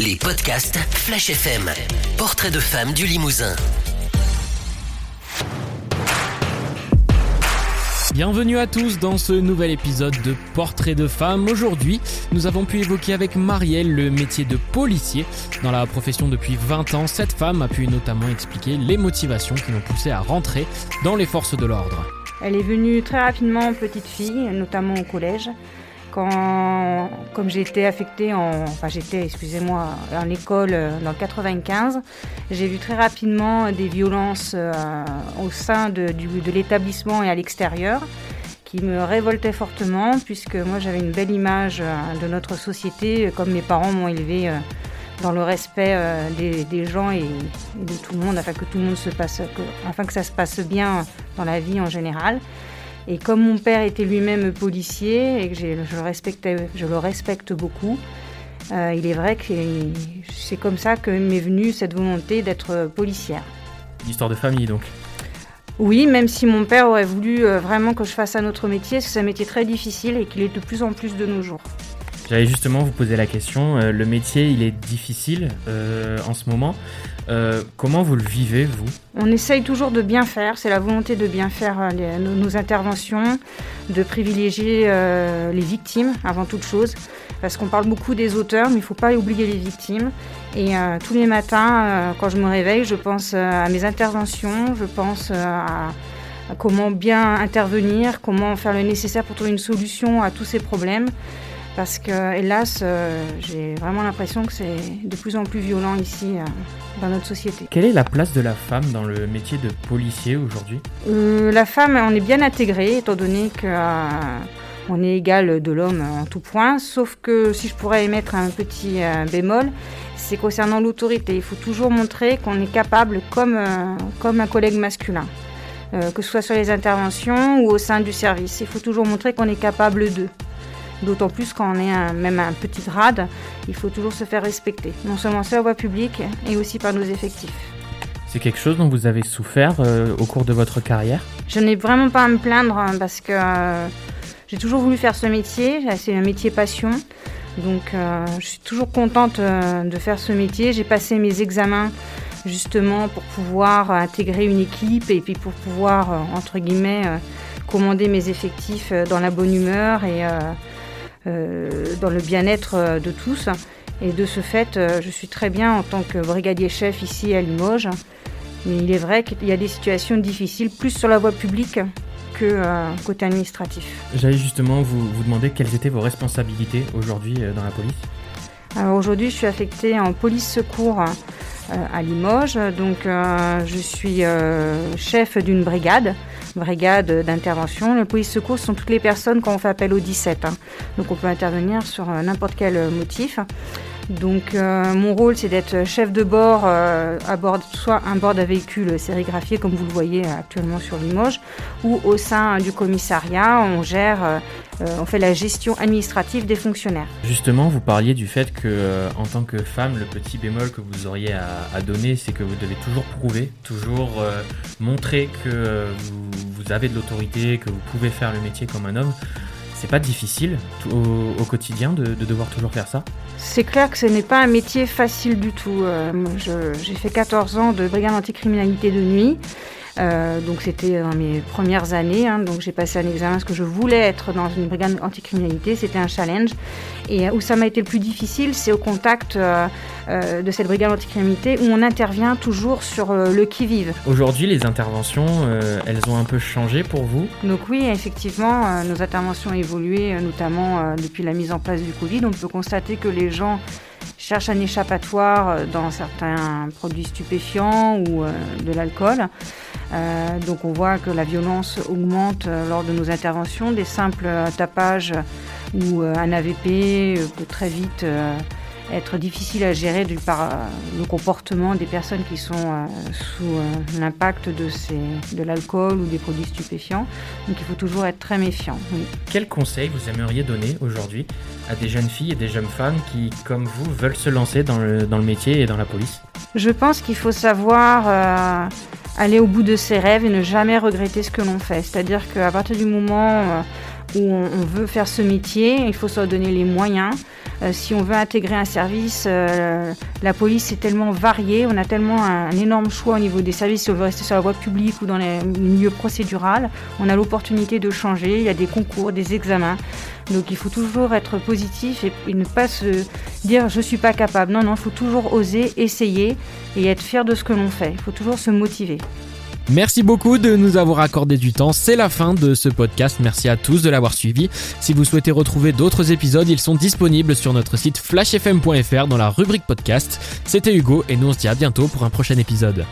les podcasts Flash FM. Portrait de femme du Limousin. Bienvenue à tous dans ce nouvel épisode de Portrait de femme. Aujourd'hui, nous avons pu évoquer avec Marielle le métier de policier. Dans la profession depuis 20 ans, cette femme a pu notamment expliquer les motivations qui l'ont poussée à rentrer dans les forces de l'ordre. Elle est venue très rapidement petite fille, notamment au collège. Quand, comme j'étais affectée en, enfin j'étais, excusez-moi, en école euh, dans le 95, j'ai vu très rapidement des violences euh, au sein de, l'établissement et à l'extérieur qui me révoltaient fortement puisque moi j'avais une belle image euh, de notre société comme mes parents m'ont élevée dans le respect des, gens et, de tout le monde afin que tout le monde se passe, afin que ça se passe bien dans la vie en général. Et comme mon père était lui-même policier et que je le, respectais, je le respecte beaucoup, euh, il est vrai que c'est comme ça que m'est venue cette volonté d'être policière. Une histoire de famille donc Oui, même si mon père aurait voulu euh, vraiment que je fasse un autre métier, parce que c'est un métier très difficile et qu'il est de plus en plus de nos jours. J'allais justement vous poser la question. Euh, le métier, il est difficile en ce moment. Euh, comment vous le vivez, vous? On essaye toujours de bien faire, c'est la volonté de bien faire euh, nos, interventions, de privilégier euh, les victimes avant toute chose, parce qu'on parle beaucoup des auteurs, mais il ne faut pas oublier les victimes. Et tous les matins, quand je me réveille, je pense à mes interventions, je pense à comment bien intervenir, comment faire le nécessaire pour trouver une solution à tous ces problèmes parce que hélas, euh, j'ai vraiment l'impression que c'est de plus en plus violent ici euh, dans notre société. Quelle est la place de la femme dans le métier de policier aujourd'hui? Euh, La femme, on est bien intégrée, étant donné que on est égal de l'homme en tout point, sauf que si je pourrais émettre un petit bémol, c'est concernant l'autorité. Il faut toujours montrer qu'on est capable, comme, comme un collègue masculin. que ce soit sur les interventions ou au sein du service. Il faut toujours montrer qu'on est capable d'eux. D'autant plus quand on est même un petit grade, il faut toujours se faire respecter, non seulement sur la voie publique et aussi par nos effectifs. C'est quelque chose dont vous avez souffert euh, au cours de votre carrière? Je n'ai vraiment pas à me plaindre hein, parce que euh, j'ai toujours voulu faire ce métier, c'est un métier passion. Donc euh, je suis toujours contente de faire ce métier. J'ai passé mes examens justement pour pouvoir intégrer une équipe et puis pour pouvoir, entre guillemets, commander mes effectifs dans la bonne humeur et dans le bien-être euh, de tous. Et de ce fait, euh, je suis très bien en tant que brigadier chef ici à Limoges. Mais il est vrai qu'il y a des situations difficiles, plus sur la voie publique que côté administratif. J'allais justement vous, vous, demander quelles étaient vos responsabilités aujourd'hui dans la police. Alors aujourd'hui, je suis affectée en police secours à Limoges. Donc, je suis chef d'une brigade brigade d'intervention. Les police secours sont toutes les personnes quand on fait appel au 17. Hein. Donc on peut intervenir sur euh, n'importe quel motif. Donc euh, mon rôle c'est d'être chef de bord euh, à bord soit un bord d'un véhicule sérigraphié comme vous le voyez actuellement sur Limoges ou au sein du commissariat on gère on fait la gestion administrative des fonctionnaires. Justement, vous parliez du fait que, en tant que femme, le petit bémol que vous auriez à, donner, c'est que vous devez toujours prouver, toujours montrer que vous avez de l'autorité, que vous pouvez faire le métier comme un homme, c'est pas difficile au, quotidien de, devoir toujours faire ça C'est clair que ce n'est pas un métier facile du tout. Euh, j'ai fait 14 ans de brigade anticriminalité de nuit. Euh, donc c'était dans mes premières années, hein, donc j'ai passé un examen parce que je voulais être dans une brigade anticriminalité, c'était un challenge. Et euh, où ça m'a été le plus difficile, c'est au contact de cette brigade anticriminalité où on intervient toujours sur le qui-vive. Aujourd'hui, les interventions, elles ont un peu changé pour vous? Donc oui, effectivement, nos interventions ont évolué, notamment depuis la mise en place du Covid. On peut constater que les gens cherchent un échappatoire dans certains produits stupéfiants ou de l'alcool. Euh, donc on voit que la violence augmente euh, lors de nos interventions. Des simples euh, tapages ou un AVP peut très vite être difficile à gérer du par le comportement des personnes qui sont sous l'impact de, de l'alcool ou des produits stupéfiants. Donc il faut toujours être très méfiant. Quel conseil vous aimeriez donner aujourd'hui à des jeunes filles et des jeunes femmes qui, comme vous, veulent se lancer dans le, dans le métier et dans la police? Je pense qu'il faut savoir aller au bout de ses rêves et ne jamais regretter ce que l'on fait. C'est-à-dire qu'à partir du moment où on, veut faire ce métier, il faut se donner les moyens. Euh, si on veut intégrer un service, euh, la police est tellement variée, on a tellement un, énorme choix au niveau des services, si on veut rester sur la voie publique ou dans les milieux procédural, on a l'opportunité de changer, il y a des concours, des examens. Donc il faut toujours être positif et, ne pas se dire je suis pas capable. Non, non, il faut toujours oser, essayer et être fier de ce que l'on fait. Il faut toujours se motiver. Merci beaucoup de nous avoir accordé du temps. C'est la fin de ce podcast. Merci à tous de l'avoir suivi. Si vous souhaitez retrouver d'autres épisodes, ils sont disponibles sur notre site flashfm.fr dans la rubrique podcast. C'était Hugo et nous on se dit à bientôt pour un prochain épisode.